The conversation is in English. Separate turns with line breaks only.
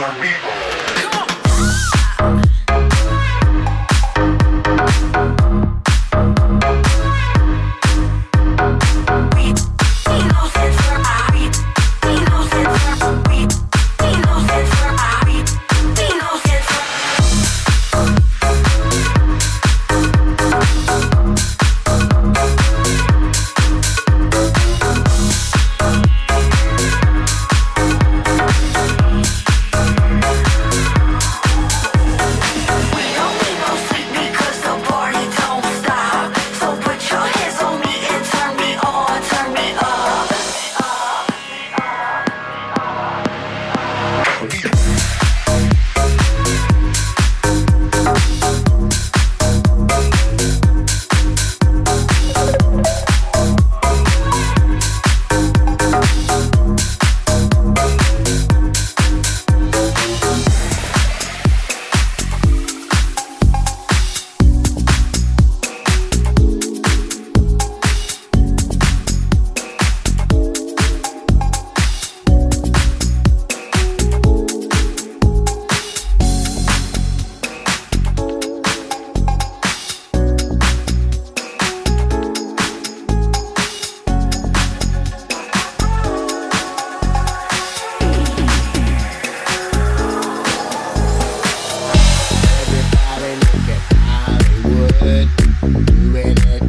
some people. It's doggy dog.